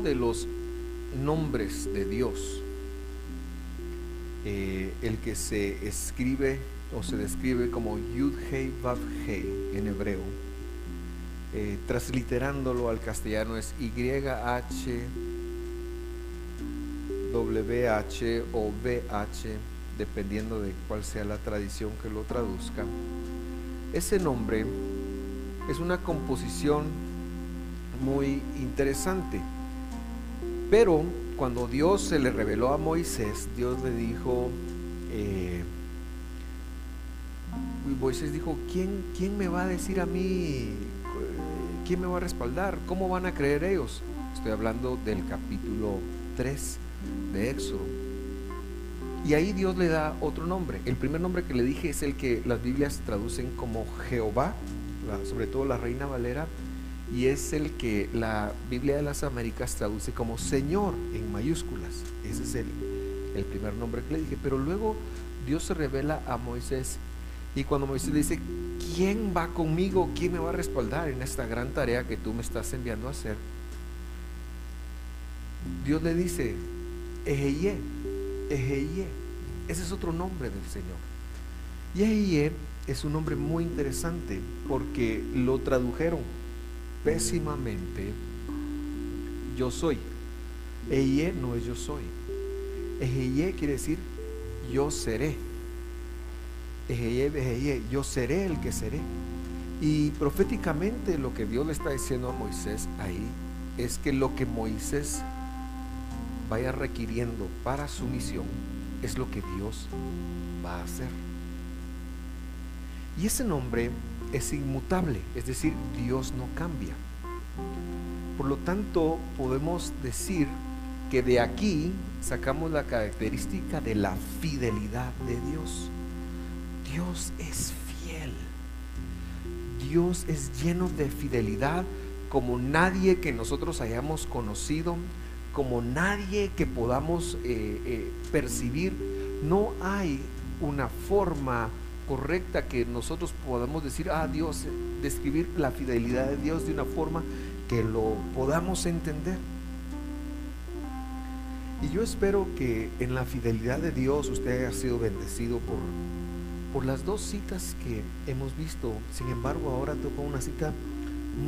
de los nombres de Dios, eh, el que se escribe o se describe como Yud Hei Vav Hei en hebreo, eh, transliterándolo al castellano es YH WH o BH, dependiendo de cuál sea la tradición que lo traduzca. Ese nombre es una composición muy interesante. Pero cuando Dios se le reveló a Moisés, Dios le dijo, eh, Moisés dijo, ¿quién, ¿quién me va a decir a mí? ¿Quién me va a respaldar? ¿Cómo van a creer ellos? Estoy hablando del capítulo 3 de Éxodo. Y ahí Dios le da otro nombre. El primer nombre que le dije es el que las Biblias traducen como Jehová, sobre todo la Reina Valera, y es el que la Biblia de las Américas traduce como Señor en mayúsculas. Ese es el, el primer nombre que le dije. Pero luego Dios se revela a Moisés y cuando Moisés le dice, ¿quién va conmigo? ¿Quién me va a respaldar en esta gran tarea que tú me estás enviando a hacer? Dios le dice, Ejeye, Ejeye. Ese es otro nombre del Señor. Y Ejeye es un nombre muy interesante porque lo tradujeron pésimamente yo soy. Ejeye no es yo soy. Ejeye quiere decir yo seré. Ejeye, ejeye, yo seré el que seré. Y proféticamente lo que Dios le está diciendo a Moisés ahí es que lo que Moisés vaya requiriendo para su misión es lo que Dios va a hacer. Y ese nombre es inmutable, es decir, Dios no cambia. Por lo tanto, podemos decir que de aquí sacamos la característica de la fidelidad de Dios. Dios es fiel. Dios es lleno de fidelidad como nadie que nosotros hayamos conocido, como nadie que podamos eh, eh, percibir. No hay una forma correcta que nosotros podamos decir, ah, Dios, describir la fidelidad de Dios de una forma que lo podamos entender. Y yo espero que en la fidelidad de Dios usted haya sido bendecido por, por las dos citas que hemos visto. Sin embargo, ahora toco una cita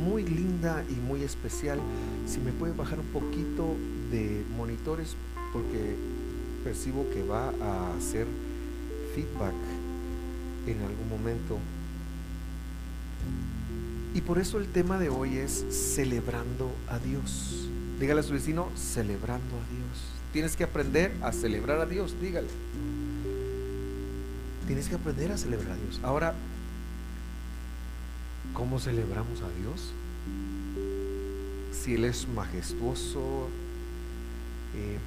muy linda y muy especial. Si me puede bajar un poquito de monitores porque percibo que va a hacer feedback en algún momento. Y por eso el tema de hoy es celebrando a Dios. Dígale a su vecino, celebrando a Dios. Tienes que aprender a celebrar a Dios, dígale. Tienes que aprender a celebrar a Dios. Ahora, ¿cómo celebramos a Dios? Si Él es majestuoso. Eh,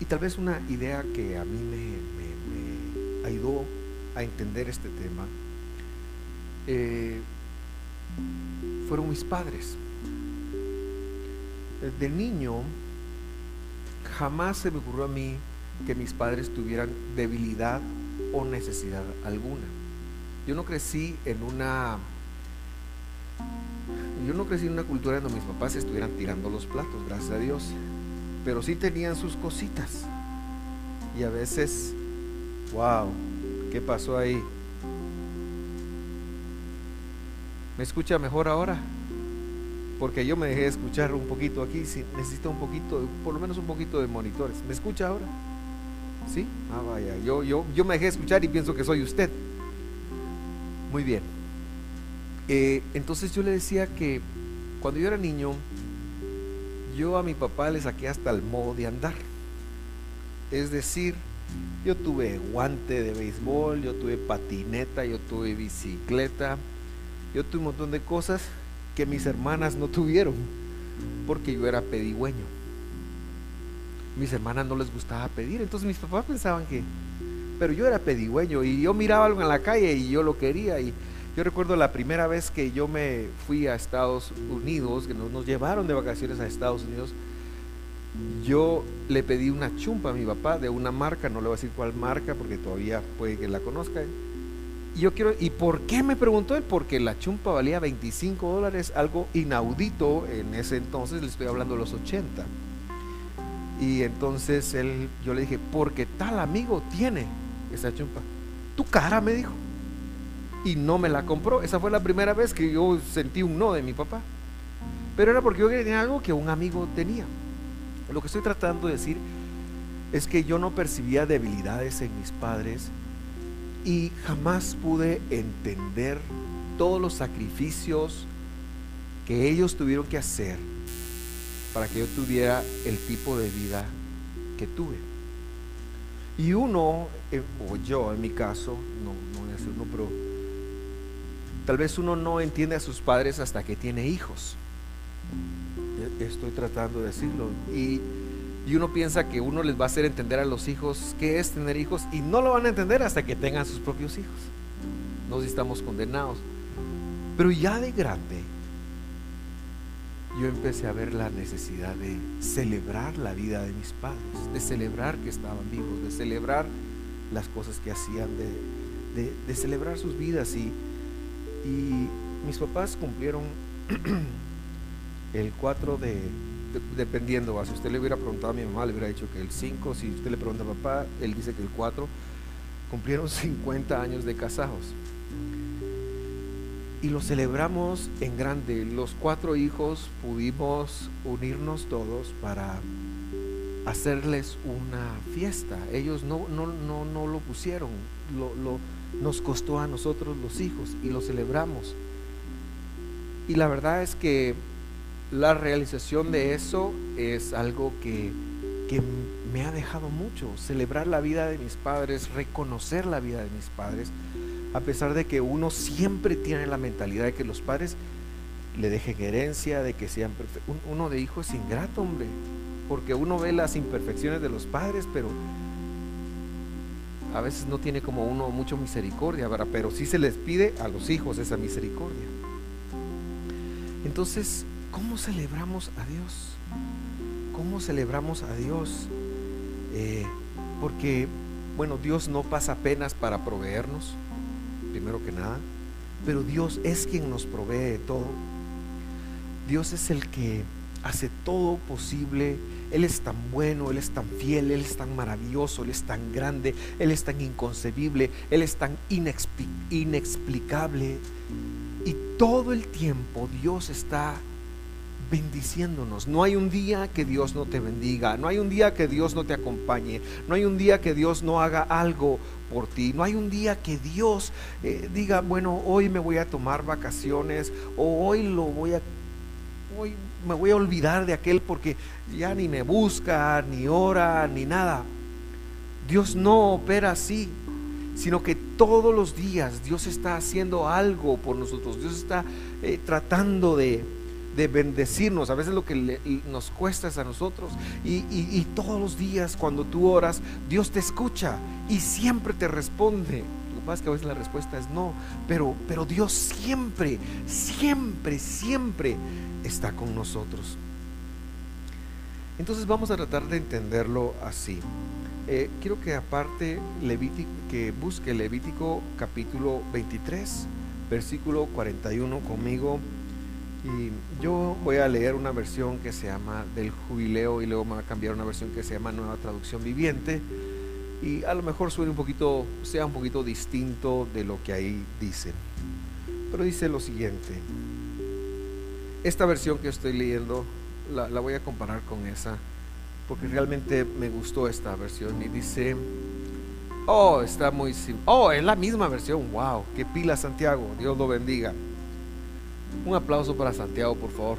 y tal vez una idea que a mí me, ayudó a entender este tema eh, fueron mis padres. De niño, jamás se me ocurrió a mí que mis padres tuvieran debilidad o necesidad alguna. Yo no crecí en una yo no crecí en una cultura donde mis papás estuvieran tirando los platos, gracias a Dios, pero sí tenían sus cositas. Y a veces, wow, ¿qué pasó ahí? ¿Me escucha mejor ahora? Porque yo me dejé escuchar un poquito aquí, si necesito un poquito, por lo menos un poquito de monitores. ¿Me escucha ahora? ¿Sí? Ah, vaya, yo, yo, yo me dejé escuchar y pienso que soy usted. Muy bien. Eh, entonces yo le decía que cuando yo era niño, yo a mi papá le saqué hasta el modo de andar. Es decir, yo tuve guante de béisbol, yo tuve patineta, yo tuve bicicleta, yo tuve un montón de cosas que mis hermanas no tuvieron, porque yo era pedigüeño. Mis hermanas no les gustaba pedir, entonces mis papás pensaban que, pero yo era pedigüeño y yo miraba algo en la calle y yo lo quería. Y yo recuerdo la primera vez que yo me fui a Estados Unidos, que nos, nos llevaron de vacaciones a Estados Unidos, yo le pedí una chumpa a mi papá de una marca, no le voy a decir cuál marca porque todavía puede que la conozca. Y yo quiero, ¿y por qué me preguntó él? Porque la chumpa valía 25 dólares, algo inaudito en ese entonces, le estoy hablando de los 80. Y entonces él, yo le dije, porque tal amigo tiene esa chumpa. Tu cara, me dijo. Y no me la compró. Esa fue la primera vez que yo sentí un no de mi papá. Pero era porque yo tenía algo que un amigo tenía. Lo que estoy tratando de decir es que yo no percibía debilidades en mis padres y jamás pude entender todos los sacrificios que ellos tuvieron que hacer para que yo tuviera el tipo de vida que tuve. Y uno, eh, o yo en mi caso, no, no voy a uno, pero tal vez uno no entiende a sus padres hasta que tiene hijos. Estoy tratando de decirlo. Y, y uno piensa que uno les va a hacer entender a los hijos qué es tener hijos y no lo van a entender hasta que tengan sus propios hijos. No estamos condenados. Pero ya de grande, yo empecé a ver la necesidad de celebrar la vida de mis padres, de celebrar que estaban vivos, de celebrar las cosas que hacían, de, celebrar sus vidas. Y, y mis papás cumplieron el 4 de, dependiendo, si usted le hubiera preguntado a mi mamá, le hubiera dicho que el 5, si usted le pregunta a papá, él dice que el 4, cumplieron 50 años de casados y lo celebramos en grande. Los cuatro hijos pudimos unirnos todos para hacerles una fiesta. Ellos no, no, no, no lo pusieron, lo, lo, nos costó a nosotros los hijos y lo celebramos. Y la verdad es que la realización de eso es algo que, que me ha dejado mucho. Celebrar la vida de mis padres, reconocer la vida de mis padres a pesar de que uno siempre tiene la mentalidad de que los padres le dejen herencia, de que sean perfectos. Uno de hijo es ingrato, hombre, porque uno ve las imperfecciones de los padres, pero a veces no tiene como uno mucho misericordia, pero sí se les pide a los hijos esa misericordia. Entonces, ¿cómo celebramos a Dios? ¿Cómo celebramos a Dios? Eh, porque, bueno, Dios no pasa penas para proveernos primero que nada, pero Dios es quien nos provee todo. Dios es el que hace todo posible. Él es tan bueno, Él es tan fiel, Él es tan maravilloso, Él es tan grande, Él es tan inconcebible, Él es tan inexplicable. Y todo el tiempo Dios está bendiciéndonos. No hay un día que Dios no te bendiga, no hay un día que Dios no te acompañe, no hay un día que Dios no haga algo por ti, no hay un día que Dios eh, diga, bueno, hoy me voy a tomar vacaciones o hoy lo voy a hoy me voy a olvidar de aquel porque ya ni me busca, ni ora, ni nada. Dios no opera así, sino que todos los días Dios está haciendo algo por nosotros. Dios está eh, tratando de, de bendecirnos. A veces lo que nos cuesta es a nosotros. Y, todos los días cuando tú oras, Dios te escucha y siempre te responde. Lo que a veces la respuesta es no, pero, pero Dios siempre, siempre, siempre está con nosotros. Entonces vamos a tratar de entenderlo así. Eh, quiero que aparte Levítico, que busque Levítico capítulo 23, versículo 41 conmigo y yo voy a leer una versión que se llama del jubileo y luego me va a cambiar una versión que se llama Nueva Traducción Viviente. Y a lo mejor suene un poquito, sea un poquito distinto de lo que ahí dice. Pero dice lo siguiente. Esta versión que estoy leyendo la, la voy a comparar con esa porque realmente me gustó esta versión y dice, oh, está muy, oh, es la misma versión, wow, qué pila Santiago, Dios lo bendiga. Un aplauso para Santiago, por favor.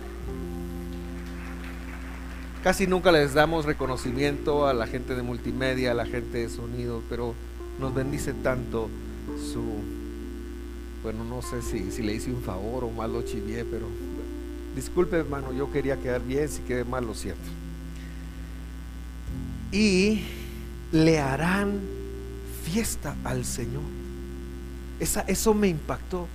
Casi nunca les damos reconocimiento a la gente de multimedia, a la gente de sonido, pero nos bendice tanto su... Bueno, no sé si, si le hice un favor o mal lo chivié, pero disculpe hermano, yo quería quedar bien, si quedé mal lo siento. Y le harán fiesta al Señor. Esa, eso me impactó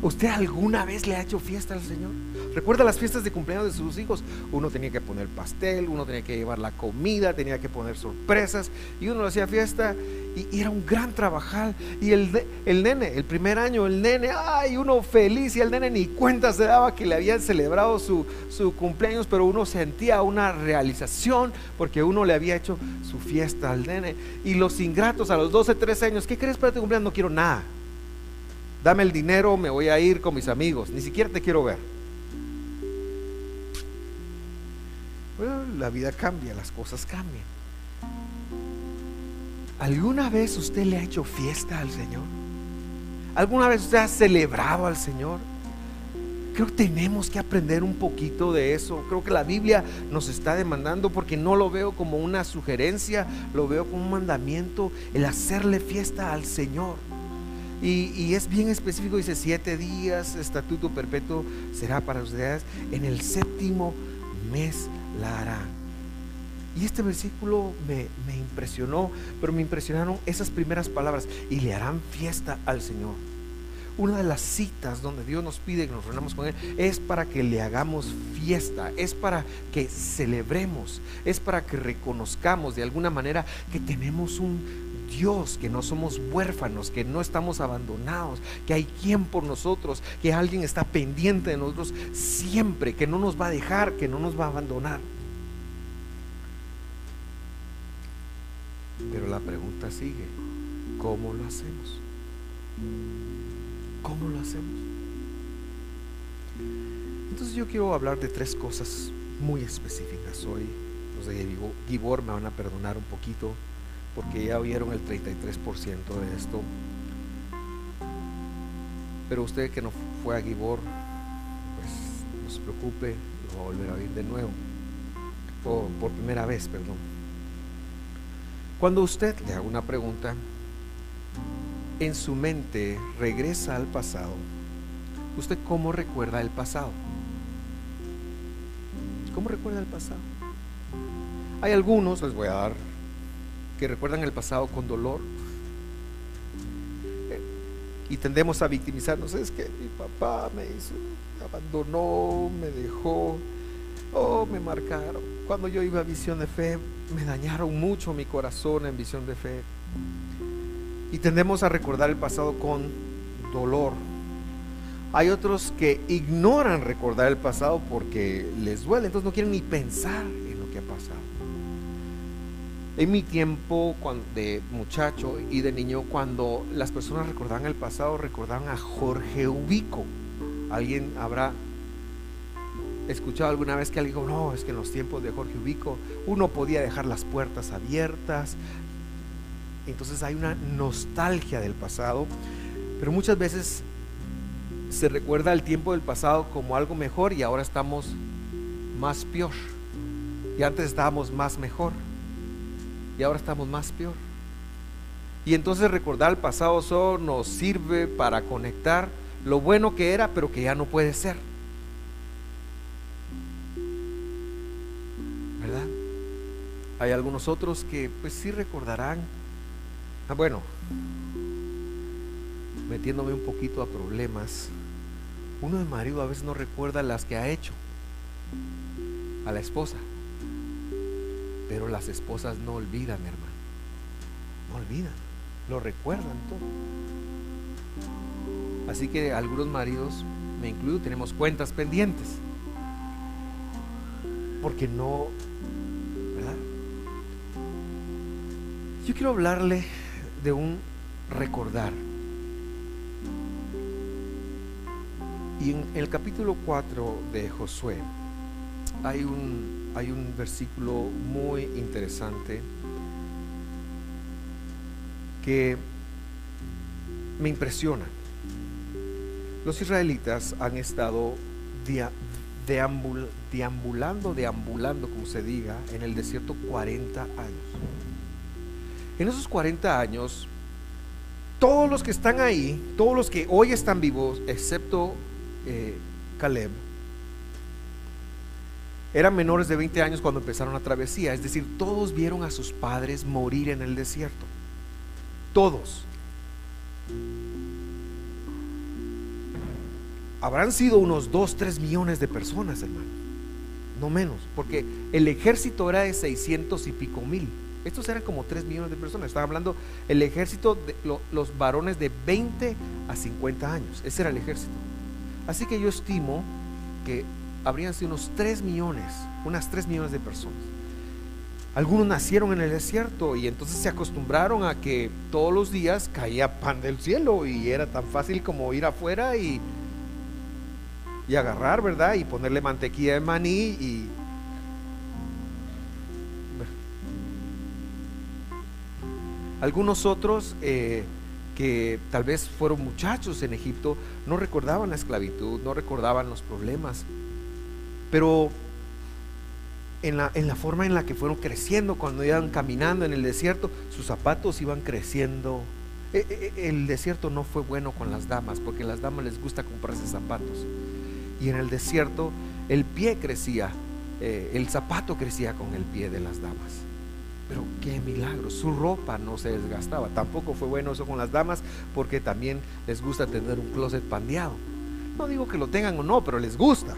¿Usted alguna vez le ha hecho fiesta al Señor? ¿Recuerda las fiestas de cumpleaños de sus hijos? Uno tenía que poner pastel, uno tenía que llevar la comida, tenía que poner sorpresas y uno hacía fiesta y, era un gran trabajar. Y el, el nene, el primer año, el nene, ay, uno feliz y el nene ni cuenta se daba que le habían celebrado su, su cumpleaños, pero uno sentía una realización porque uno le había hecho su fiesta al nene. Y los ingratos a los 12, 13 años, ¿qué crees para tu cumpleaños? No quiero nada dame el dinero, me voy a ir con mis amigos, ni siquiera te quiero ver. La vida cambia, las cosas cambian. ¿Alguna vez usted le ha hecho fiesta al Señor? ¿Alguna vez usted ha celebrado al Señor? Creo que tenemos que aprender un poquito de eso. Creo que la Biblia nos está demandando porque no lo veo como una sugerencia, lo veo como un mandamiento, el hacerle fiesta al Señor. Y, es bien específico, dice siete días, estatuto perpetuo será para ustedes, en el séptimo mes la harán. Y este versículo me, me impresionó, pero me impresionaron esas primeras palabras, y le harán fiesta al Señor. Una de las citas donde Dios nos pide que nos reunamos con Él es para que le hagamos fiesta, es para que celebremos, es para que reconozcamos de alguna manera que tenemos un Dios, que no somos huérfanos, que no estamos abandonados, que hay quien por nosotros, que alguien está pendiente de nosotros siempre, que no nos va a dejar, que no nos va a abandonar. Pero la pregunta sigue, ¿cómo lo hacemos? ¿Cómo lo hacemos? Entonces yo quiero hablar de tres cosas muy específicas hoy. Los de Gibor me van a perdonar un poquito porque ya oyeron el 33% de esto. Pero usted que no fue a Gibor, pues no se preocupe, lo va a volver a oír de nuevo, o por primera vez, perdón. Cuando usted le haga una pregunta, en su mente regresa al pasado, ¿usted cómo recuerda el pasado? ¿Cómo recuerda el pasado? Hay algunos, les voy a dar que recuerdan el pasado con dolor. Y tendemos a victimizarnos. Es que mi papá me hizo, abandonó, me dejó, oh, me marcaron. Cuando yo iba a visión de fe, me dañaron mucho mi corazón en visión de fe. Y tendemos a recordar el pasado con dolor. Hay otros que ignoran recordar el pasado porque les duele, entonces no quieren ni pensar en lo que ha pasado. En mi tiempo de muchacho y de niño, cuando las personas recordaban el pasado, recordaban a Jorge Ubico. ¿Alguien habrá escuchado alguna vez que alguien dijo, no, es que en los tiempos de Jorge Ubico uno podía dejar las puertas abiertas? Entonces hay una nostalgia del pasado, pero muchas veces se recuerda el tiempo del pasado como algo mejor y ahora estamos más peor. Y antes estábamos más mejor y ahora estamos más peor. Y entonces recordar el pasado solo nos sirve para conectar lo bueno que era, pero que ya no puede ser. ¿Verdad? Hay algunos otros que pues sí recordarán. Ah, bueno, metiéndome un poquito a problemas, uno de marido a veces no recuerda las que ha hecho a la esposa. Pero las esposas no olvidan, hermano. No olvidan, lo recuerdan todo. Así que algunos maridos, me incluyo, tenemos cuentas pendientes. Porque no, ¿verdad? Yo quiero hablarle de un recordar. Y en el capítulo 4 de Josué hay un hay un versículo muy interesante que me impresiona. Los israelitas han estado deambulando, deambulando, como se diga, en el desierto 40 años. En esos 40 años, todos los que están ahí, todos los que hoy están vivos, excepto eh, Caleb, eran menores de 20 años cuando empezaron la travesía, es decir, todos vieron a sus padres morir en el desierto. Todos. habrán sido unos 2, 3 millones de personas, hermano. No menos, porque el ejército era de 600 y pico mil. Estos eran como 3 millones de personas. Estaba hablando el ejército de los varones de 20 a 50 años. Ese era el ejército. Así que yo estimo que habrían sido unos 3 millones, unas 3 millones de personas. Algunos nacieron en el desierto y entonces se acostumbraron a que todos los días caía pan del cielo y era tan fácil como ir afuera y, y agarrar, ¿verdad? Y ponerle mantequilla de maní y... Algunos otros eh, que tal vez fueron muchachos en Egipto no recordaban la esclavitud, no recordaban los problemas, pero en la, en la, forma en la que fueron creciendo cuando iban caminando en el desierto, sus zapatos iban creciendo. E, e, e, el desierto no fue bueno con las damas, porque a las damas les gusta comprarse zapatos. Y en el desierto el pie crecía, eh, el zapato crecía con el pie de las damas. Pero qué milagro, su ropa no se desgastaba. Tampoco fue bueno eso con las damas, porque también les gusta tener un closet pandeado. No digo que lo tengan o no, pero les gusta.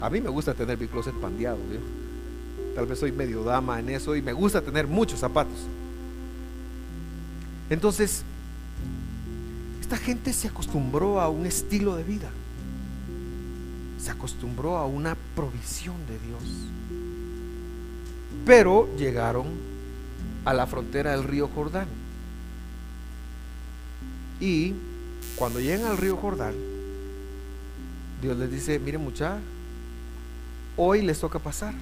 A mí me gusta tener mi closet pandeado. Tal vez soy medio dama en eso y me gusta tener muchos zapatos. Entonces, esta gente se acostumbró a un estilo de vida. Se acostumbró a una provisión de Dios. Pero llegaron a la frontera del río Jordán. Y cuando llegan al río Jordán, Dios les dice, miren muchachos, Hoy les toca pasar.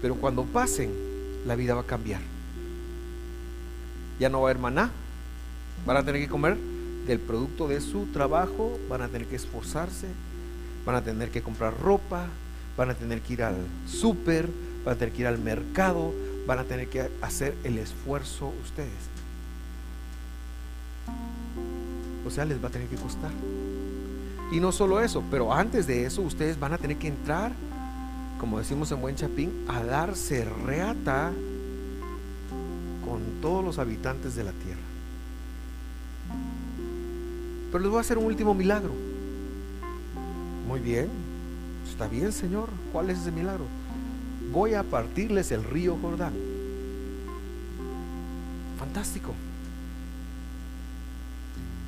Pero cuando pasen, la vida va a cambiar. Ya no va a haber maná. Van a tener que comer del producto de su trabajo, van a tener que esforzarse, van a tener que comprar ropa, van a tener que ir al súper, van a tener que ir al mercado, van a tener que hacer el esfuerzo ustedes. O sea, les va a tener que costar. Y no solo eso, pero antes de eso ustedes van a tener que entrar, como decimos en Buen Chapín, a darse reata con todos los habitantes de la tierra. Pero les voy a hacer un último milagro. Muy bien, está bien Señor, ¿cuál es ese milagro? Voy a partirles el río Jordán. Fantástico.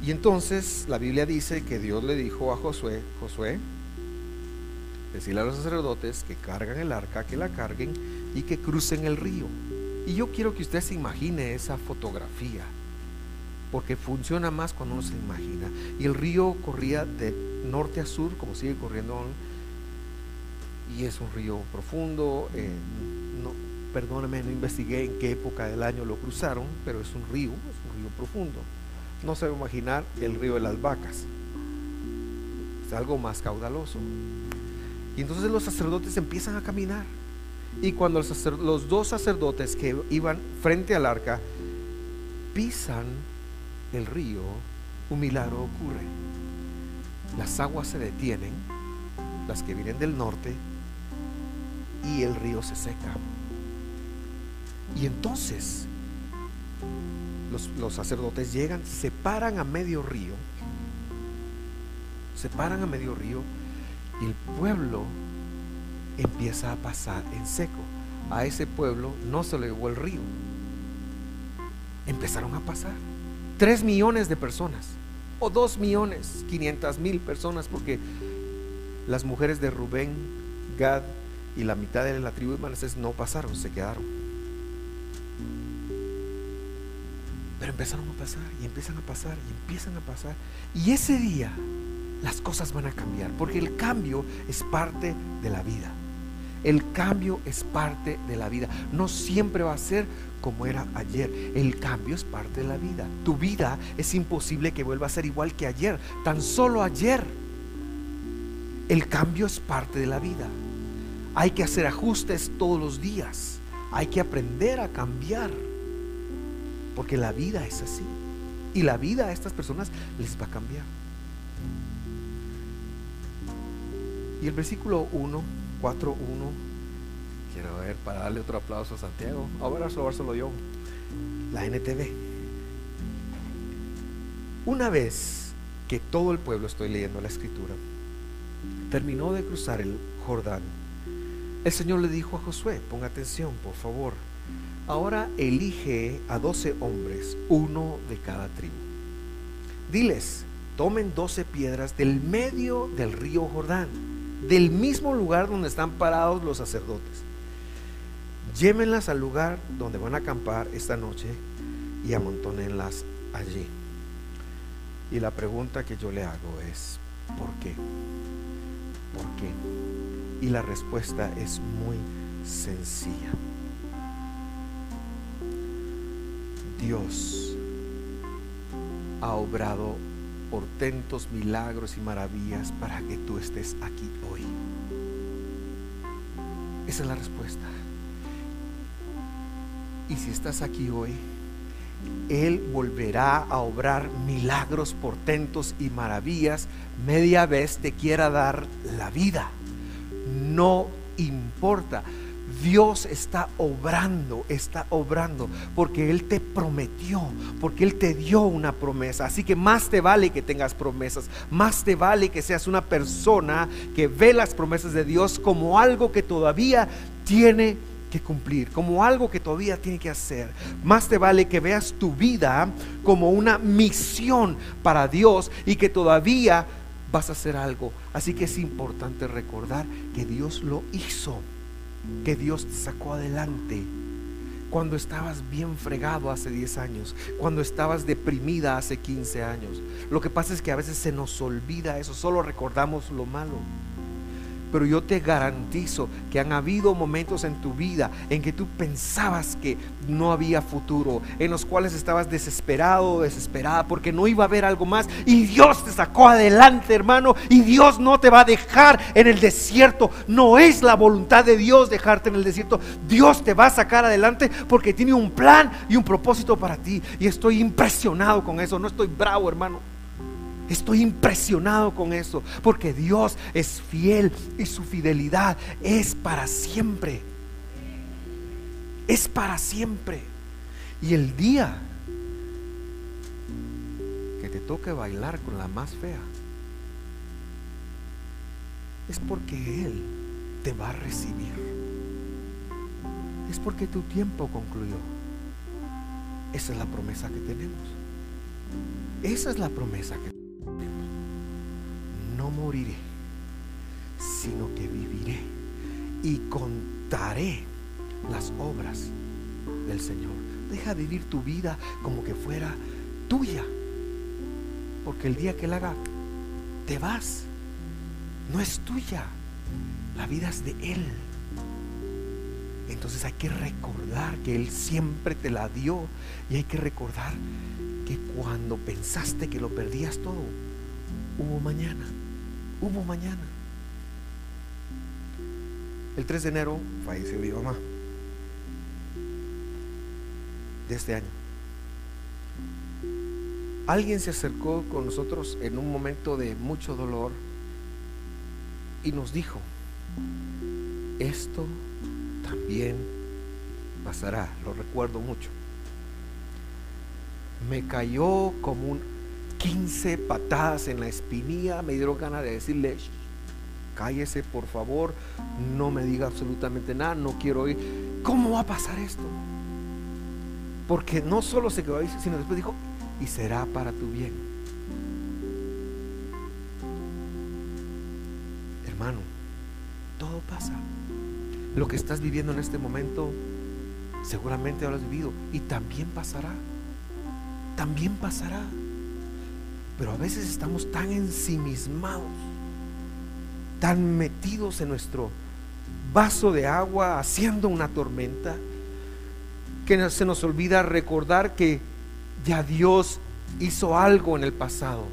Y entonces la Biblia dice que Dios le dijo a Josué, Josué, decirle a los sacerdotes que cargan el arca, que la carguen y que crucen el río. Y yo quiero que usted se imagine esa fotografía, porque funciona más cuando uno se imagina. Y el río corría de norte a sur, como sigue corriendo, y es un río profundo. Eh, no, perdóname, no investigué en qué época del año lo cruzaron, pero es un río, es un río profundo no se va a imaginar el río de las vacas. Es algo más caudaloso. Y entonces los sacerdotes empiezan a caminar. Y cuando los, dos sacerdotes que iban frente al arca pisan el río, un milagro ocurre. Las aguas se detienen, las que vienen del norte, y el río se seca. Y entonces los, sacerdotes llegan, se paran a medio río, se paran a medio río y el pueblo empieza a pasar en seco. A ese pueblo no se le llevó el río. Empezaron a pasar. Tres millones de personas. O dos millones, quinientas mil personas, porque las mujeres de Rubén, Gad y la mitad de la tribu de Manasés no pasaron, se quedaron. Pero empezaron a pasar y empiezan a pasar y empiezan a pasar. Y ese día las cosas van a cambiar, porque el cambio es parte de la vida. El cambio es parte de la vida. No siempre va a ser como era ayer. El cambio es parte de la vida. Tu vida es imposible que vuelva a ser igual que ayer. Tan solo ayer. El cambio es parte de la vida. Hay que hacer ajustes todos los días. Hay que aprender a cambiar. Porque la vida es así. Y la vida a estas personas les va a cambiar. Y el versículo 1, 4, 1, quiero ver para darle otro aplauso a Santiago. Ahora solo yo. La NTV. Una vez que todo el pueblo, estoy leyendo la escritura, terminó de cruzar el Jordán, el Señor le dijo a Josué, ponga atención, por favor, ahora elige a doce hombres, uno de cada tribu. Diles, tomen doce piedras del medio del río Jordán, del mismo lugar donde están parados los sacerdotes. Llévenlas al lugar donde van a acampar esta noche y amontónenlas allí. Y la pregunta que yo le hago es, ¿por qué? ¿Por qué? Y la respuesta es muy sencilla. Dios ha obrado portentos, milagros y maravillas para que tú estés aquí hoy. Esa es la respuesta. Y si estás aquí hoy, Él volverá a obrar milagros, portentos y maravillas media vez te quiera dar la vida. No importa. Dios está obrando, está obrando, porque Él te prometió, porque Él te dio una promesa. Así que más te vale que tengas promesas, más te vale que seas una persona que ve las promesas de Dios como algo que todavía tiene que cumplir, como algo que todavía tiene que hacer. Más te vale que veas tu vida como una misión para Dios y que todavía vas a hacer algo. Así que es importante recordar que Dios lo hizo, que Dios te sacó adelante. Cuando estabas bien fregado hace 10 años, cuando estabas deprimida hace 15 años. Lo que pasa es que a veces se nos olvida eso, solo recordamos lo malo. Pero yo te garantizo que han habido momentos en tu vida en que tú pensabas que no había futuro, en los cuales estabas desesperado desesperada porque no iba a haber algo más. Y Dios te sacó adelante, hermano. Y Dios no te va a dejar en el desierto. No es la voluntad de Dios dejarte en el desierto. Dios te va a sacar adelante porque tiene un plan y un propósito para ti. Y estoy impresionado con eso. No estoy bravo, hermano. Estoy impresionado con eso, porque Dios es fiel y su fidelidad es para siempre. Es para siempre. Y el día que te toque bailar con la más fea, es porque Él te va a recibir. Es porque tu tiempo concluyó. Esa es la promesa que tenemos. Esa es la promesa que no moriré, sino que viviré y contaré las obras del Señor. Deja de vivir tu vida como que fuera tuya, porque el día que Él haga, te vas. No es tuya, la vida es de Él. Entonces hay que recordar que Él siempre te la dio y hay que recordar que cuando pensaste que lo perdías todo, hubo mañana hubo mañana. El 3 de enero falleció mi mamá de este año. Alguien se acercó con nosotros en un momento de mucho dolor y nos dijo, esto también pasará, lo recuerdo mucho. Me cayó como un 15 patadas en la espinilla, me dieron ganas de decirle, cállese por favor, no me diga absolutamente nada, no quiero oír. ¿Cómo va a pasar esto? Porque no solo se quedó ahí, sino después dijo, y será para tu bien. Hermano, todo pasa. Lo que estás viviendo en este momento, seguramente lo has vivido y también pasará. También pasará. Pero a veces estamos tan ensimismados, tan metidos en nuestro vaso de agua haciendo una tormenta, que se nos olvida recordar que ya Dios hizo algo en el pasado.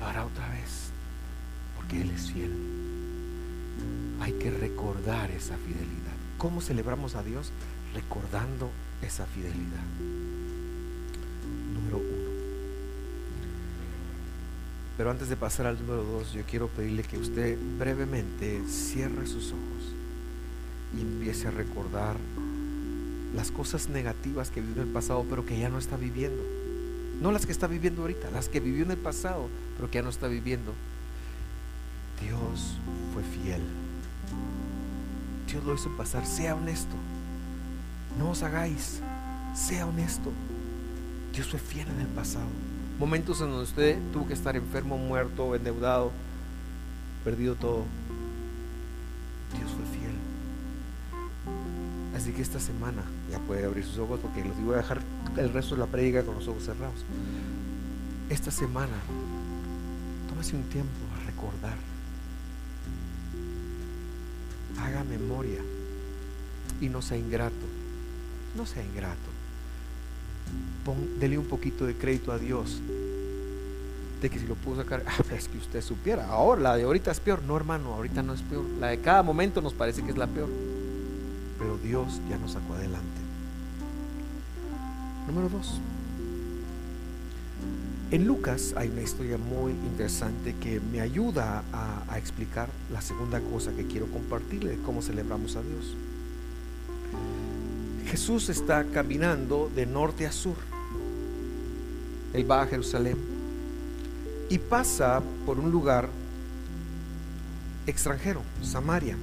Para otra vez, porque Él es fiel. Hay que recordar esa fidelidad. ¿Cómo celebramos a Dios? Recordando esa fidelidad. Pero antes de pasar al número dos, yo quiero pedirle que usted brevemente cierre sus ojos y empiece a recordar las cosas negativas que vivió en el pasado, pero que ya no está viviendo. No las que está viviendo ahorita, las que vivió en el pasado, pero que ya no está viviendo. Dios fue fiel. Dios lo hizo pasar. Sea honesto. No os hagáis. Sea honesto. Dios fue fiel en el pasado. Momentos en donde usted tuvo que estar enfermo, muerto, endeudado, perdido todo. Dios fue fiel. Así que esta semana ya puede abrir sus ojos porque les voy a dejar el resto de la prédica con los ojos cerrados. Esta semana, tómese un tiempo a recordar. Haga memoria y no sea ingrato. No sea ingrato. Dele un poquito de crédito a Dios de que si lo pudo sacar, ah, es que usted supiera. Ahora, la de ahorita es peor. No, hermano, ahorita no es peor. La de cada momento nos parece que es la peor. Pero Dios ya nos sacó adelante. Número dos. En Lucas hay una historia muy interesante que me ayuda a, a explicar la segunda cosa que quiero compartirle, cómo celebramos a Dios. Jesús está caminando de norte a sur. Él va a Jerusalén y pasa por un lugar extranjero, Samaria.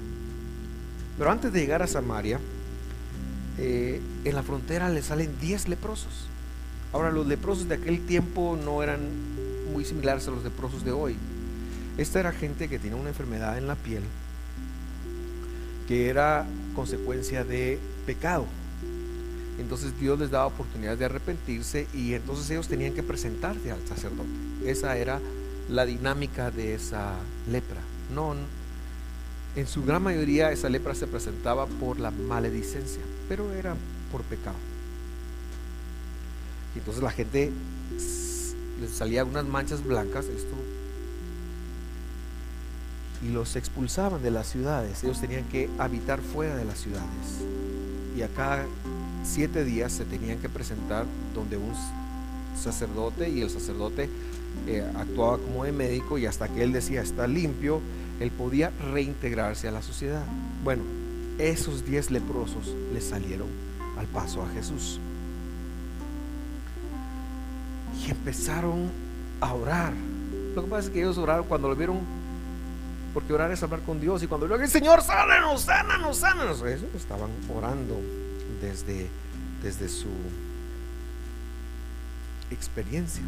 Pero antes de llegar a Samaria, eh, en la frontera le salen 10 leprosos. Ahora, los leprosos de aquel tiempo no eran muy similares a los leprosos de hoy. Esta era gente que tenía una enfermedad en la piel que era consecuencia de pecado. Entonces Dios les daba oportunidad de arrepentirse y entonces ellos tenían que presentarse al sacerdote. Esa era la dinámica de esa lepra. No, en su gran mayoría esa lepra se presentaba por la maledicencia, pero era por pecado. Y entonces la gente les salía unas manchas blancas, esto, y los expulsaban de las ciudades. Ellos tenían que habitar fuera de las ciudades. Y acá siete días se tenían que presentar donde un sacerdote y el sacerdote eh, actuaba como de médico y hasta que él decía está limpio, él podía reintegrarse a la sociedad. Bueno, esos diez leprosos le salieron al paso a Jesús. Y empezaron a orar. Lo que pasa es que ellos oraron cuando lo vieron, porque orar es hablar con Dios. Y cuando lo vieron, Señor, sánanos, sánanos, sánanos. Eso estaban orando desde, desde su experiencia.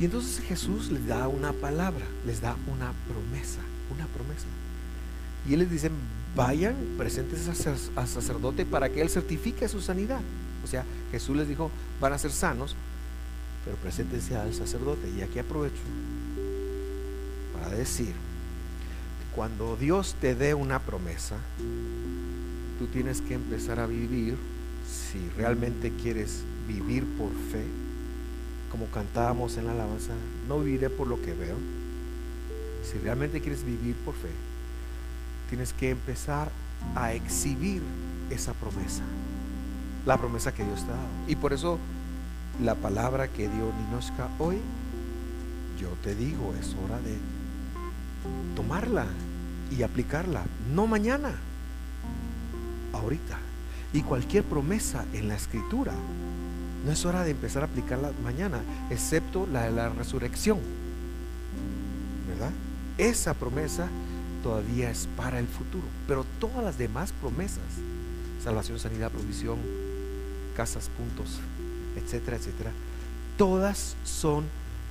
Y entonces Jesús les da una palabra, les da una promesa, una promesa. Y él les dice, vayan, presentes al sacerdote para que él certifique su sanidad. O sea, Jesús les dijo, van a ser sanos, pero preséntense al sacerdote. Y aquí aprovecho para decir que cuando Dios te dé una promesa, tú tienes que empezar a vivir, si realmente quieres vivir por fe, como cantábamos en la alabanza, no viviré por lo que veo. Si realmente quieres vivir por fe, tienes que empezar a exhibir esa promesa, la promesa que Dios te ha dado. Y por eso la palabra que dio Ninoska hoy, yo te digo, es hora de tomarla y aplicarla, no mañana ahorita. Y cualquier promesa en la escritura, no es hora de empezar a aplicarla mañana, excepto la de la resurrección. ¿Verdad? Esa promesa todavía es para el futuro. Pero todas las demás promesas, salvación, sanidad, provisión, casas, puntos, etcétera, etcétera, todas son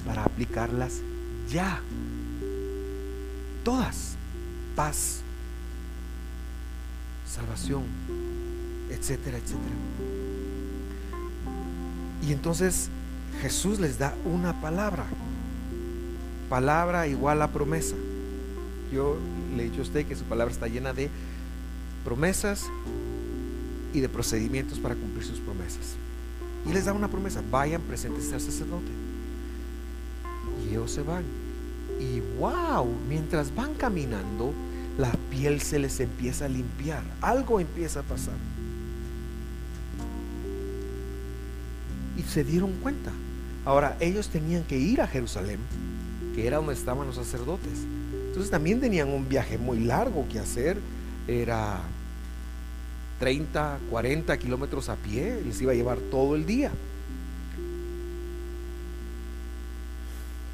para aplicarlas ya. Todas. Paz, salvación, etcétera, etcétera. Y entonces Jesús les da una palabra. Palabra igual a promesa. Yo le he dicho a usted que su palabra está llena de promesas y de procedimientos para cumplir sus promesas. Y les da una promesa, vayan presentes al sacerdote. Y ellos se van. Y wow, mientras van caminando, la piel se les empieza a limpiar, algo empieza a pasar. Y se dieron cuenta. Ahora, ellos tenían que ir a Jerusalén, que era donde estaban los sacerdotes. Entonces también tenían un viaje muy largo que hacer. Era 30, 40 kilómetros a pie, les iba a llevar todo el día.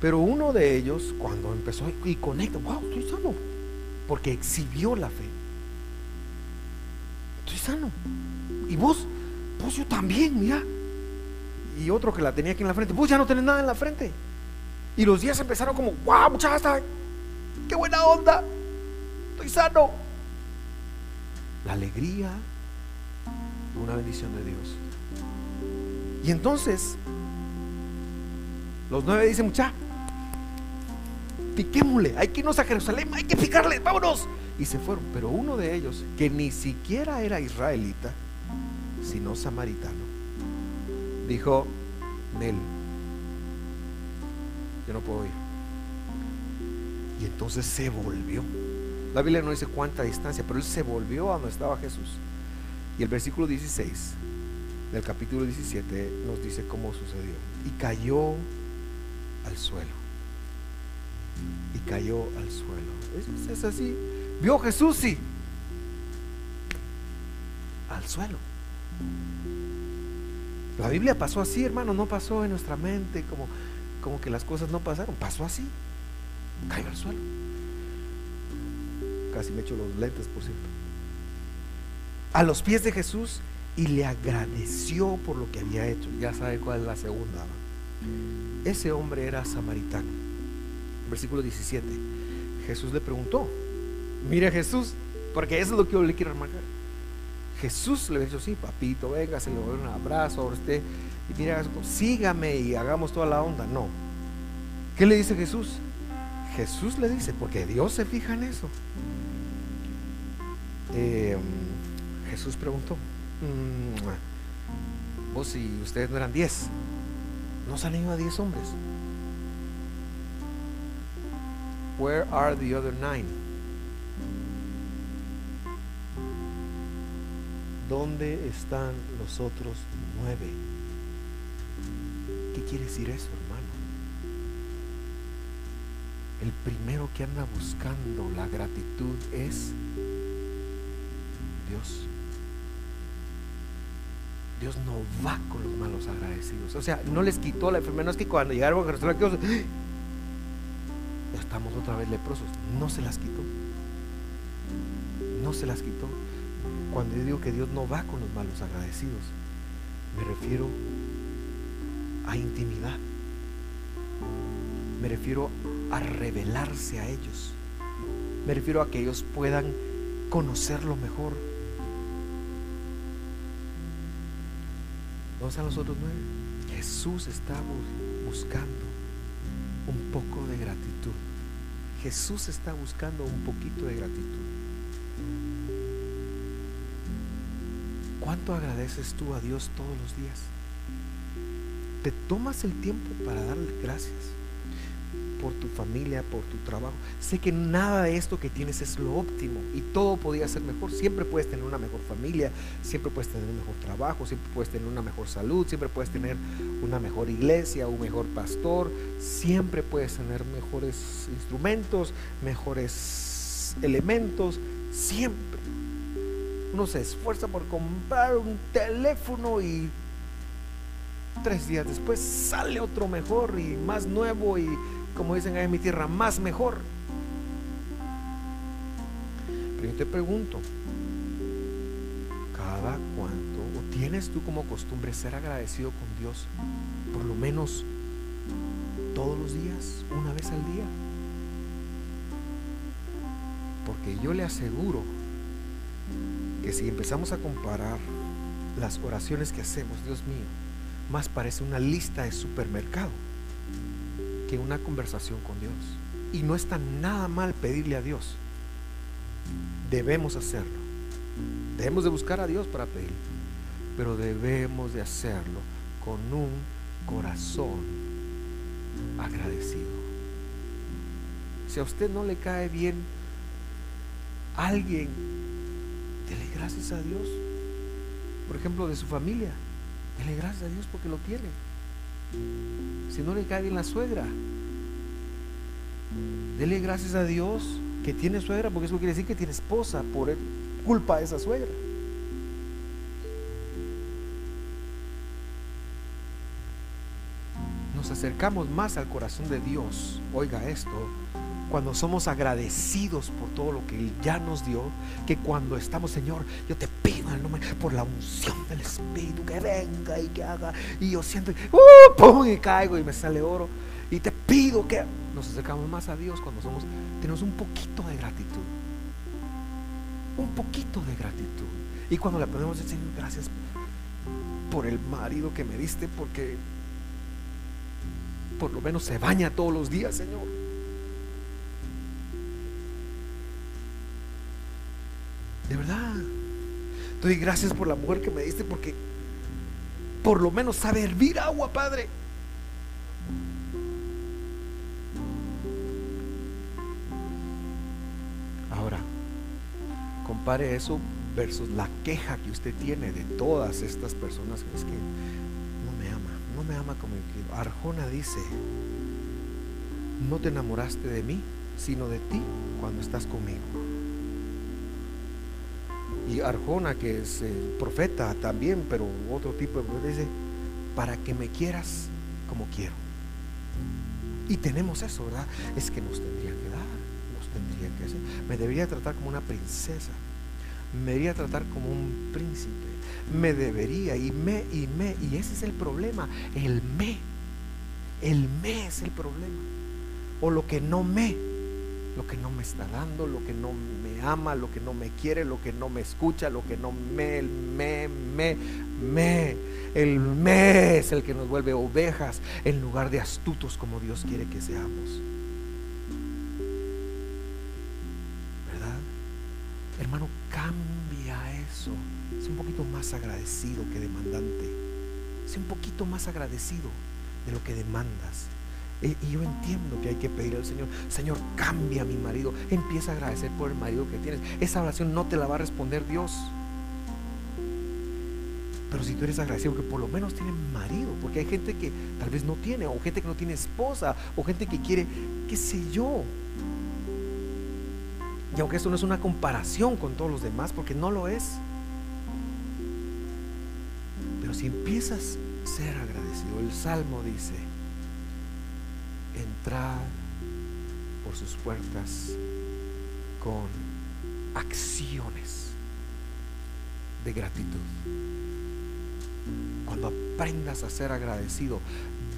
Pero uno de ellos, cuando empezó y conecta, wow, estoy sano, porque exhibió la fe. Estoy sano. Y vos, vos yo también, mira. Y otro que la tenía aquí en la frente, vos ya no tenés nada en la frente. Y los días empezaron como, wow, muchacha, qué buena onda, estoy sano. La alegría, una bendición de Dios. Y entonces, los nueve dicen, mucha, piquémosle, hay que irnos a Jerusalén, hay que picarle, vámonos. Y se fueron. Pero uno de ellos, que ni siquiera era israelita, sino samaritano, dijo, Nel, yo no puedo ir. Y entonces se volvió. La Biblia no dice cuánta distancia, pero él se volvió a donde estaba Jesús. Y el versículo 16 del capítulo 17 nos dice cómo sucedió. Y cayó al suelo y cayó al suelo. Es, así. Vio Jesús, sí. Al suelo. La Biblia pasó así, hermano, no pasó en nuestra mente como, como que las cosas no pasaron, pasó así. Cayó al suelo. Casi me echo los lentes, por cierto. A los pies de Jesús y le agradeció por lo que había hecho. Ya sabe cuál es la segunda. Ese hombre era samaritano versículo 17, Jesús le preguntó, mire Jesús, porque eso es lo que yo le quiero remarcar. Jesús le dijo, sí, papito, venga, se le doy un abrazo a usted y mira, sígame y hagamos toda la onda. No. ¿Qué le dice Jesús? Jesús le dice, porque Dios se fija en eso. Eh, Jesús preguntó, mm, vos y ustedes no eran diez, no se han ido a diez hombres. Where are the other nine? ¿Dónde están los otros nueve? ¿Qué quiere decir eso, hermano? El primero que anda buscando la gratitud es Dios. Dios no va con los malos agradecidos. O sea, no les quitó la enfermedad. No es que cuando llegaron a Jerusalén, estamos otra vez leprosos. No se las quitó. No se las quitó. Cuando yo digo que Dios no va con los malos agradecidos, me refiero a intimidad. Me refiero a revelarse a ellos. Me refiero a que ellos puedan conocerlo mejor. ¿Dónde están los otros nueve? Jesús está buscando un poco de gratitud. Jesús está buscando un poquito de gratitud. ¿Cuánto agradeces tú a Dios todos los días? ¿Te tomas el tiempo para darle gracias? Por tu familia, por tu trabajo. Sé que nada de esto que tienes es lo óptimo y todo podría ser mejor. Siempre puedes tener una mejor familia, siempre puedes tener un mejor trabajo, siempre puedes tener una mejor salud, siempre puedes tener una mejor iglesia, un mejor pastor, siempre puedes tener mejores instrumentos, mejores elementos, siempre. Uno se esfuerza por comprar un teléfono y tres días después sale otro mejor y más nuevo y como dicen en mi tierra, más mejor. Pero yo te pregunto, ¿cada cuánto o tienes tú como costumbre ser agradecido con Dios por lo menos todos los días, una vez al día? Porque yo le aseguro que si empezamos a comparar las oraciones que hacemos, Dios mío, más parece una lista de supermercado que una conversación con Dios. Y no está nada mal pedirle a Dios. Debemos hacerlo. Debemos de buscar a Dios para pedir. Pero debemos de hacerlo con un corazón agradecido. Si a usted no le cae bien alguien, dele gracias a Dios. Por ejemplo, de su familia. Dele gracias a Dios porque lo tiene. Si no le cae bien la suegra, dele gracias a Dios que tiene suegra, porque eso quiere decir que tiene esposa por culpa de esa suegra. Nos acercamos más al corazón de Dios. Oiga esto, cuando somos agradecidos por todo lo que Él ya nos dio, que cuando estamos, Señor, yo te pido el nombre por la unción del Espíritu que venga y que haga, y yo siento, uh, pum, y caigo y me sale oro, y te pido que nos acercamos más a Dios cuando somos, tenemos un poquito de gratitud, un poquito de gratitud, y cuando le podemos decir, Señor, gracias por el marido que me diste, porque por lo menos se baña todos los días, Señor De verdad. Doy gracias por la mujer que me diste porque por lo menos sabe hervir agua, Padre. Ahora, compare eso versus la queja que usted tiene de todas estas personas que es que no me ama, no me ama como yo quiero. Arjona dice, no te enamoraste de mí, sino de ti cuando estás conmigo y Arjona, que es profeta también, pero otro tipo de profeta, dice, para que me quieras como quiero. Y tenemos eso, ¿verdad? Es que nos tendría que dar, nos tendría que hacer. Me debería tratar como una princesa, me debería tratar como un príncipe, me debería, y me, y me, y ese es el problema, el me, el me es el problema, o lo que no me, lo que no me está dando, lo que no me ama, lo que no me quiere, lo que no me escucha, lo que no me, me, me, me. El me es el que nos vuelve ovejas en lugar de astutos como Dios quiere que seamos. ¿Verdad? Hermano, cambia eso. Sé un poquito más agradecido que demandante. Sé un poquito más agradecido de lo que demandas. Y yo entiendo que hay que pedir al Señor, Señor, cambia a mi marido. Empieza a agradecer por el marido que tienes. Esa oración no te la va a responder Dios. Pero si tú eres agradecido que por lo menos tiene marido, porque hay gente que tal vez no tiene, o gente que no tiene esposa, o gente que quiere, qué sé yo. Y aunque esto no es una comparación con todos los demás, porque no lo es. Pero si empiezas a ser agradecido, el Salmo dice, entrar por sus puertas con acciones de gratitud. Cuando aprendas a ser agradecido,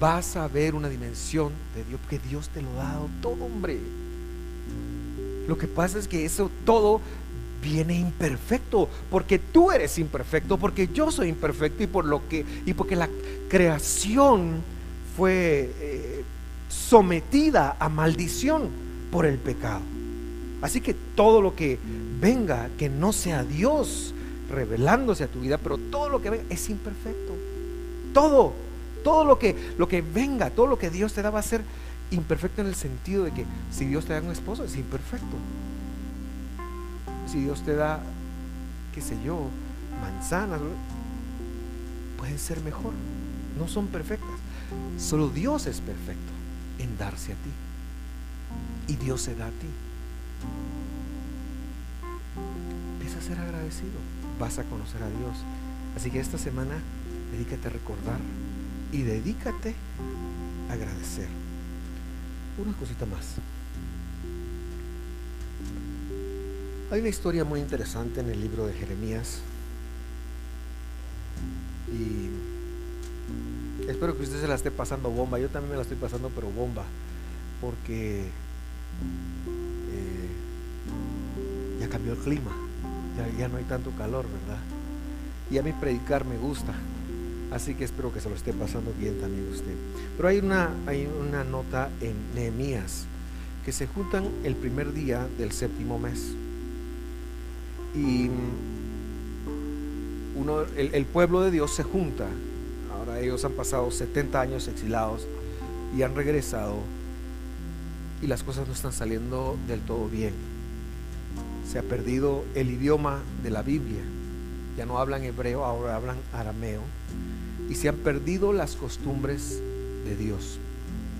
vas a ver una dimensión de Dios, que Dios te lo ha dado todo, hombre. Lo que pasa es que eso todo viene imperfecto, porque tú eres imperfecto, porque yo soy imperfecto y por lo que y porque la creación fue eh, sometida a maldición por el pecado. Así que todo lo que venga, que no sea Dios revelándose a tu vida, pero todo lo que venga es imperfecto. Todo, todo lo que, lo que venga, todo lo que Dios te da va a ser imperfecto en el sentido de que si Dios te da un esposo es imperfecto. Si Dios te da, qué sé yo, manzanas, pueden ser mejor. No son perfectas. Solo Dios es perfecto en darse a ti. Y Dios se da a ti. Empieza a ser agradecido. Vas a conocer a Dios. Así que esta semana dedícate a recordar y dedícate a agradecer. Una cosita más. Hay una historia muy interesante en el libro de Jeremías. Y Espero que usted se la esté pasando bomba. Yo también me la estoy pasando, pero bomba. Porque eh, ya cambió el clima. Ya, no hay tanto calor, ¿verdad? Y a mí predicar me gusta. Así que espero que se lo esté pasando bien también usted. Pero hay una, hay una nota en Nehemías que se juntan el primer día del séptimo mes. Y uno, el pueblo de Dios se junta Ahora ellos han pasado 70 años exilados y han regresado y las cosas no están saliendo del todo bien. Se ha perdido el idioma de la Biblia. Ya no hablan hebreo, ahora hablan arameo. Y se han perdido las costumbres de Dios.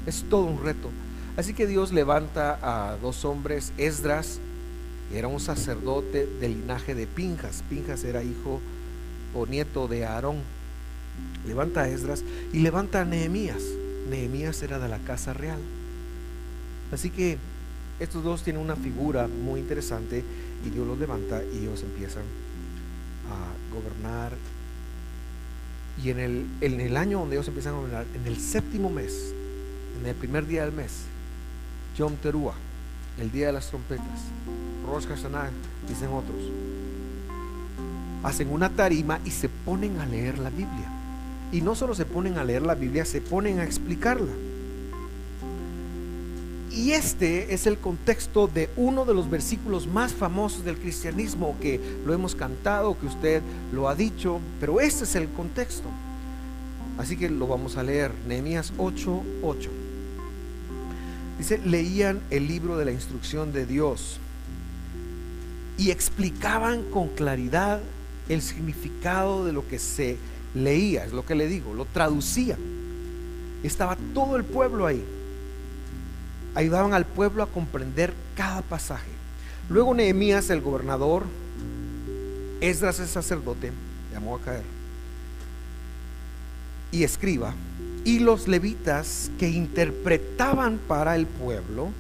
Es todo un reto. Así que Dios levanta a dos hombres, Esdras, que era un sacerdote del linaje de Pinjas. Pinjas era hijo o nieto de Aarón levanta a Esdras y levanta a Nehemías. Nehemías era de la casa real. Así que estos dos tienen una figura muy interesante y Dios los levanta y ellos empiezan a gobernar. Y en el, en el año donde ellos empiezan a gobernar, en el séptimo mes, en el primer día del mes, Yom Teruah, el día de las trompetas, Rosh Hashanah, dicen otros, hacen una tarima y se ponen a leer la Biblia. Y no solo se ponen a leer la Biblia, se ponen a explicarla. Y este es el contexto de uno de los versículos más famosos del cristianismo que lo hemos cantado, que usted lo ha dicho, pero este es el contexto. Así que lo vamos a leer, Nehemías 8:8. Dice, leían el libro de la instrucción de Dios y explicaban con claridad el significado de lo que se leía, es lo que le digo, lo traducían. Estaba todo el pueblo ahí. Ayudaban al pueblo a comprender cada pasaje. Luego Nehemías, el gobernador, Esdras el sacerdote, llamó a caer, y escriba, y los levitas que interpretaban para el pueblo,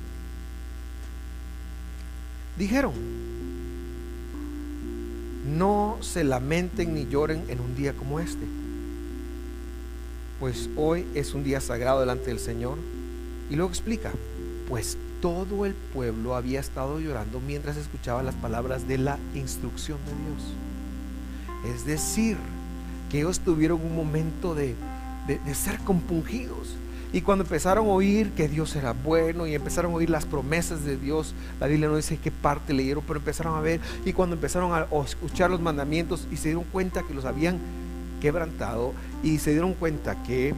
dijeron, no se lamenten ni lloren en un día como este, pues hoy es un día sagrado delante del Señor. Y luego explica, pues todo el pueblo había estado llorando mientras escuchaba las palabras de la instrucción de Dios. Es decir, que ellos tuvieron un momento de, de ser compungidos, y cuando empezaron a oír que Dios era bueno y empezaron a oír las promesas de Dios, la Biblia no dice qué parte leyeron, pero empezaron a ver y cuando empezaron a escuchar los mandamientos y se dieron cuenta que los habían quebrantado y se dieron cuenta que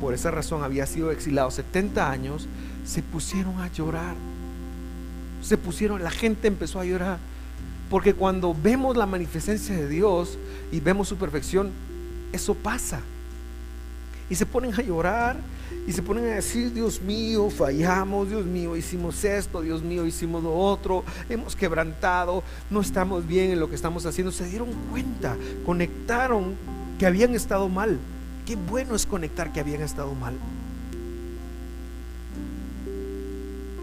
por esa razón había sido exilado 70 años, se pusieron a llorar. Se pusieron, la gente empezó a llorar. Porque cuando vemos la manifestencia de Dios y vemos su perfección, eso pasa. Y se ponen a llorar y se ponen a decir, Dios mío, fallamos, Dios mío, hicimos esto, Dios mío, hicimos lo otro, hemos quebrantado, no estamos bien en lo que estamos haciendo. Se dieron cuenta, conectaron que habían estado mal. Qué bueno es conectar que habían estado mal.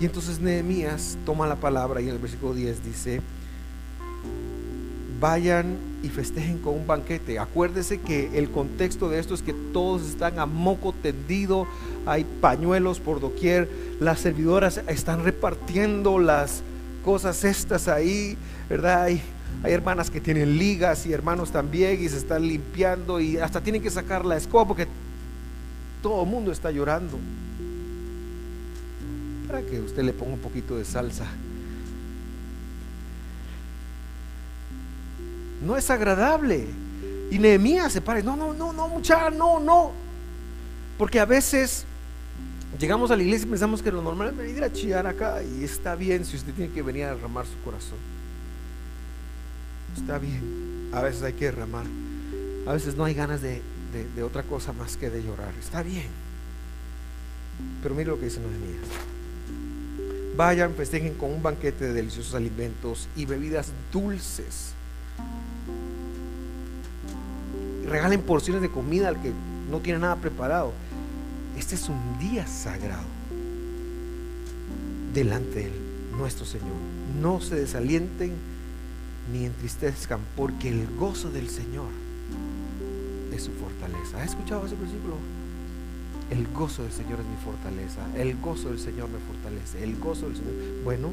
Y entonces Nehemías toma la palabra y en el versículo 10 dice, vayan y festejen con un banquete. Acuérdese que el contexto de esto es que todos están a moco tendido, hay pañuelos por doquier, las servidoras están repartiendo las cosas estas ahí, ¿verdad? Hay, hay hermanas que tienen ligas y hermanos también y se están limpiando y hasta tienen que sacar la escoba porque todo el mundo está llorando. Para que usted le ponga un poquito de salsa no es agradable. Y Nehemías se para, no, no, no, no, muchacha, no, no. Porque a veces llegamos a la iglesia y pensamos que lo normal es venir a chillar acá y está bien si usted tiene que venir a derramar su corazón. Está bien, a veces hay que derramar. A veces no hay ganas de, de otra cosa más que de llorar. Está bien. Pero mire lo que dice Nehemías. Vayan, festejen con un banquete de deliciosos alimentos y bebidas dulces regalen porciones de comida al que no tiene nada preparado. Este es un día sagrado delante de nuestro Señor. No se desalienten ni entristezcan, porque el gozo del Señor es su fortaleza. ¿Has escuchado ese versículo? El gozo del Señor es mi fortaleza. El gozo del Señor me fortalece. El gozo del Señor. Bueno,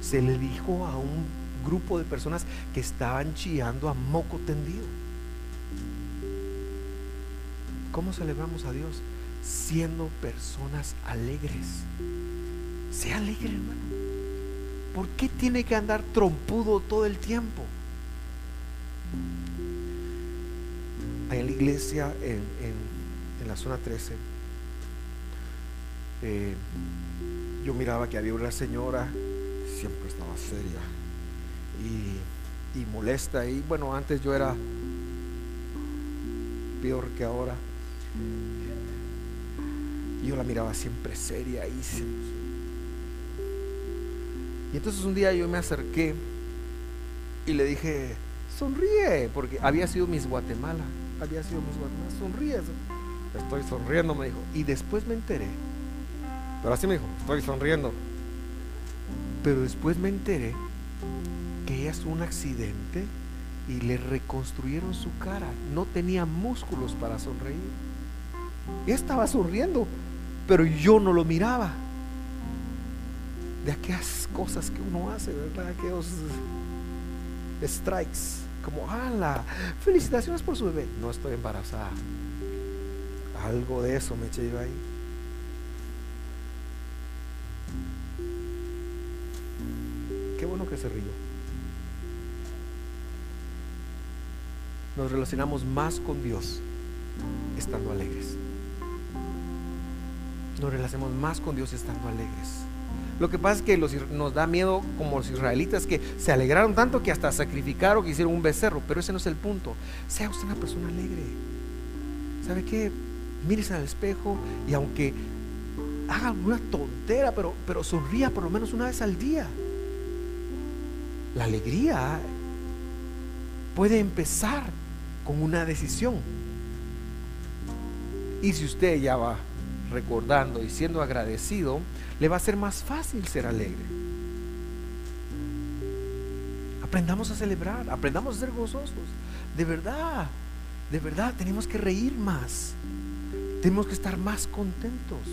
se le dijo a un grupo de personas que estaban chillando a moco tendido. ¿Cómo celebramos a Dios? Siendo personas alegres. Sea alegre, hermano. ¿Por qué tiene que andar trompudo todo el tiempo? en la iglesia, en, la zona 13, eh, yo miraba que había una señora, siempre estaba seria y, y molesta. Y bueno, antes yo era peor que ahora. Yo la miraba siempre seria y entonces un día yo me acerqué y le dije, sonríe, porque había sido Miss Guatemala, había sido Miss Guatemala, sonríe. estoy sonriendo, me dijo. Y después me enteré, pero así me dijo, estoy sonriendo. Pero después me enteré que tuvo un accidente y le reconstruyeron su cara. No tenía músculos para sonreír. Estaba sonriendo, pero yo no lo miraba. De aquellas cosas que uno hace, ¿verdad? Aquellos strikes. Como, ala, felicitaciones por su bebé. No estoy embarazada. Algo de eso me eché yo ahí. Qué bueno que se rió. Nos relacionamos más con Dios estando alegres. Nos relacionamos más con Dios estando alegres. Lo que pasa es que nos da miedo, como los israelitas, que se alegraron tanto que hasta sacrificaron, que hicieron un becerro. Pero ese no es el punto. Sea usted una persona alegre. ¿Sabe qué? Mírese al espejo y aunque haga alguna tontera, pero, pero sonría por lo menos una vez al día. La alegría puede empezar con una decisión. Y si usted ya va recordando y siendo agradecido, le va a ser más fácil ser alegre. Aprendamos a celebrar, aprendamos a ser gozosos. De verdad, de verdad, tenemos que reír más. Tenemos que estar más contentos.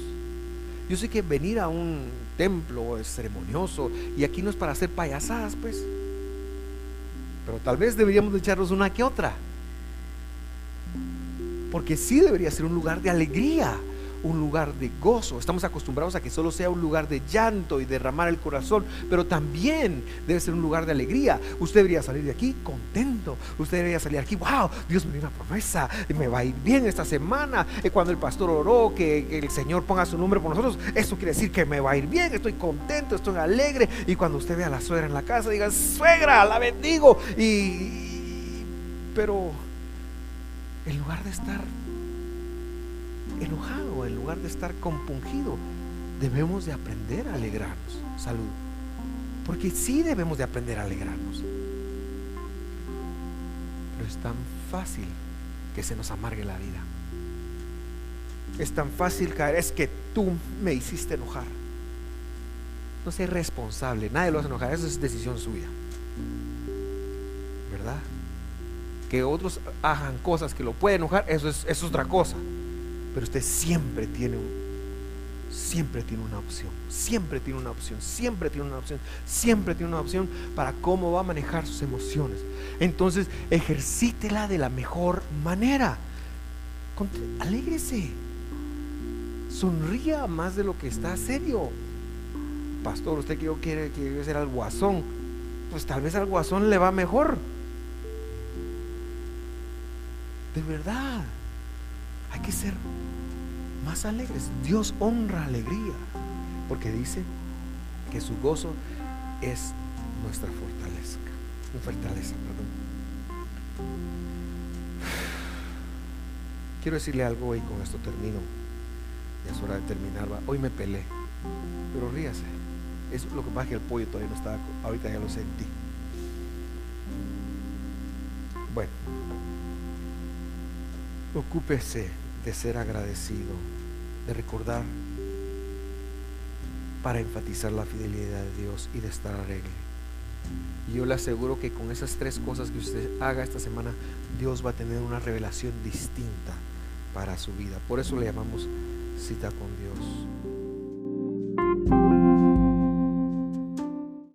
Yo sé que venir a un templo es ceremonioso y aquí no es para hacer payasadas, pues. Pero tal vez deberíamos echarnos una que otra. Porque sí debería ser un lugar de alegría un lugar de gozo. Estamos acostumbrados a que solo sea un lugar de llanto y derramar el corazón, pero también debe ser un lugar de alegría. Usted debería salir de aquí contento. Usted debería salir aquí, wow, Dios me dio una promesa, me va a ir bien esta semana. Cuando el pastor oró que, que el Señor ponga su nombre por nosotros, eso quiere decir que me va a ir bien, estoy contento, estoy alegre. Y cuando usted ve a la suegra en la casa, diga, suegra, la bendigo. Y, pero en lugar de estar enojado, en lugar de estar compungido, debemos de aprender a alegrarnos. Salud. Porque sí debemos de aprender a alegrarnos. Pero es tan fácil que se nos amargue la vida. Es tan fácil caer, es que tú me hiciste enojar. No sé responsable, nadie lo hace enojar, eso es decisión suya. ¿Verdad? Que otros hagan cosas que lo pueden enojar, eso es, es otra cosa. Pero usted siempre tiene siempre tiene una opción, siempre tiene una opción, siempre tiene una opción, siempre tiene una opción para cómo va a manejar sus emociones. Entonces, ejercítela de la mejor manera. Alégrese. Sonría más de lo que está serio. Pastor, usted que yo quiere que ser al guasón. Pues tal vez al guasón le va mejor. De verdad. Hay que ser más alegres. Dios honra alegría, porque dice que su gozo es nuestra fortaleza. Fortaleza, perdón. Quiero decirle algo y con esto termino. Ya es hora de terminar. Hoy me pelé, pero ríase. Es lo que pasa que el pollo todavía no está. Ahorita ya lo sentí. Bueno, ocúpese de ser agradecido, de recordar para enfatizar la fidelidad de Dios y de estar alegre. Y yo le aseguro que con esas tres cosas que usted haga esta semana, Dios va a tener una revelación distinta para su vida. Por eso le llamamos cita con Dios.